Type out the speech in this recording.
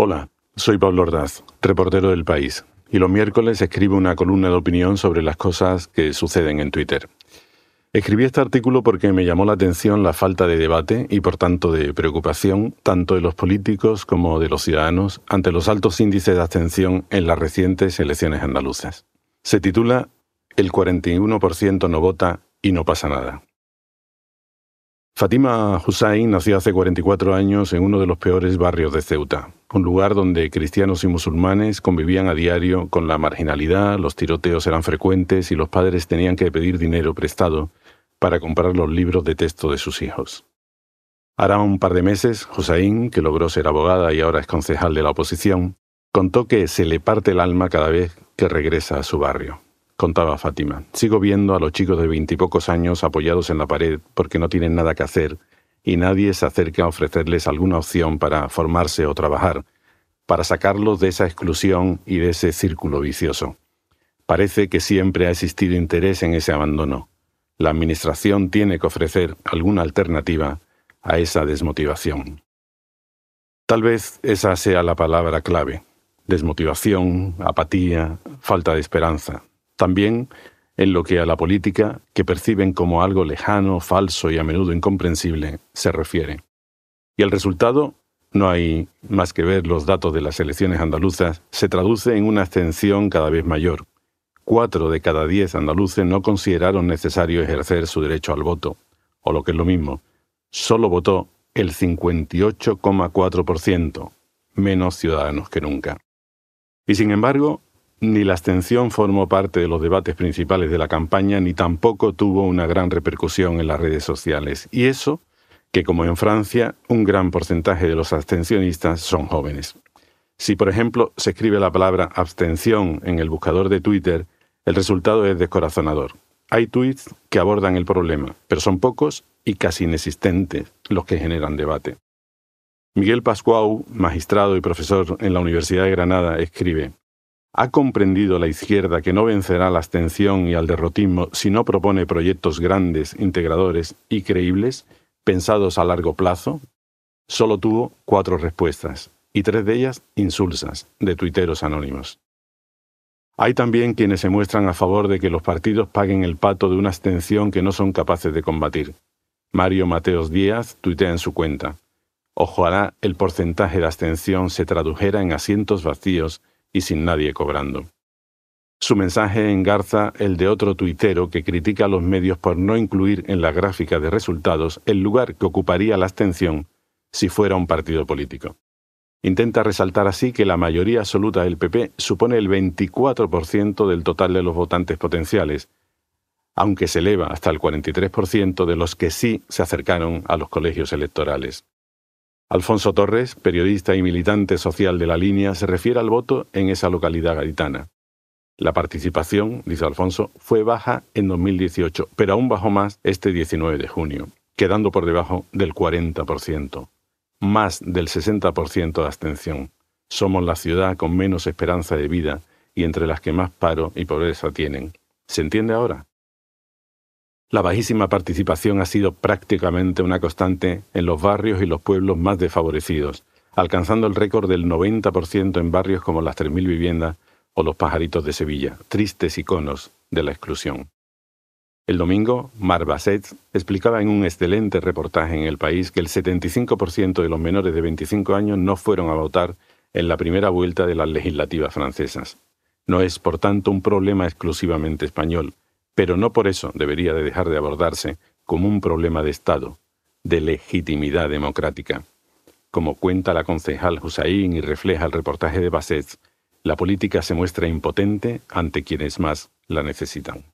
Hola, soy Pablo Ordaz, reportero del País, y los miércoles escribo una columna de opinión sobre las cosas que suceden en Twitter. Escribí este artículo porque me llamó la atención la falta de debate y por tanto de preocupación tanto de los políticos como de los ciudadanos ante los altos índices de abstención en las recientes elecciones andaluzas. Se titula El 41% no vota y no pasa nada. Fatima Hussain nació hace 44 años en uno de los peores barrios de Ceuta, un lugar donde cristianos y musulmanes convivían a diario con la marginalidad, los tiroteos eran frecuentes y los padres tenían que pedir dinero prestado para comprar los libros de texto de sus hijos. Hará un par de meses, Hussain, que logró ser abogada y ahora es concejal de la oposición, contó que se le parte el alma cada vez que regresa a su barrio contaba Fátima. Sigo viendo a los chicos de veintipocos años apoyados en la pared porque no tienen nada que hacer y nadie se acerca a ofrecerles alguna opción para formarse o trabajar, para sacarlos de esa exclusión y de ese círculo vicioso. Parece que siempre ha existido interés en ese abandono. La Administración tiene que ofrecer alguna alternativa a esa desmotivación. Tal vez esa sea la palabra clave. Desmotivación, apatía, falta de esperanza también en lo que a la política, que perciben como algo lejano, falso y a menudo incomprensible, se refiere. Y el resultado, no hay más que ver los datos de las elecciones andaluzas, se traduce en una abstención cada vez mayor. Cuatro de cada diez andaluces no consideraron necesario ejercer su derecho al voto, o lo que es lo mismo, solo votó el 58,4%, menos ciudadanos que nunca. Y sin embargo, ni la abstención formó parte de los debates principales de la campaña, ni tampoco tuvo una gran repercusión en las redes sociales. Y eso, que como en Francia, un gran porcentaje de los abstencionistas son jóvenes. Si, por ejemplo, se escribe la palabra abstención en el buscador de Twitter, el resultado es descorazonador. Hay tweets que abordan el problema, pero son pocos y casi inexistentes los que generan debate. Miguel Pascuau, magistrado y profesor en la Universidad de Granada, escribe, ¿Ha comprendido la izquierda que no vencerá la abstención y al derrotismo si no propone proyectos grandes, integradores y creíbles, pensados a largo plazo? Solo tuvo cuatro respuestas, y tres de ellas insulsas, de tuiteros anónimos. Hay también quienes se muestran a favor de que los partidos paguen el pato de una abstención que no son capaces de combatir. Mario Mateos Díaz tuitea en su cuenta. Ojalá el porcentaje de abstención se tradujera en asientos vacíos y sin nadie cobrando. Su mensaje engarza el de otro tuitero que critica a los medios por no incluir en la gráfica de resultados el lugar que ocuparía la abstención si fuera un partido político. Intenta resaltar así que la mayoría absoluta del PP supone el 24% del total de los votantes potenciales, aunque se eleva hasta el 43% de los que sí se acercaron a los colegios electorales. Alfonso Torres, periodista y militante social de la línea, se refiere al voto en esa localidad gaditana. La participación, dice Alfonso, fue baja en 2018, pero aún bajó más este 19 de junio, quedando por debajo del 40%, más del 60% de abstención. Somos la ciudad con menos esperanza de vida y entre las que más paro y pobreza tienen. ¿Se entiende ahora? La bajísima participación ha sido prácticamente una constante en los barrios y los pueblos más desfavorecidos, alcanzando el récord del 90% en barrios como las 3.000 viviendas o los pajaritos de Sevilla, tristes iconos de la exclusión. El domingo, Mar Basset explicaba en un excelente reportaje en El País que el 75% de los menores de 25 años no fueron a votar en la primera vuelta de las legislativas francesas. No es, por tanto, un problema exclusivamente español, pero no por eso debería de dejar de abordarse como un problema de Estado, de legitimidad democrática. Como cuenta la concejal Hussain y refleja el reportaje de Basset, la política se muestra impotente ante quienes más la necesitan.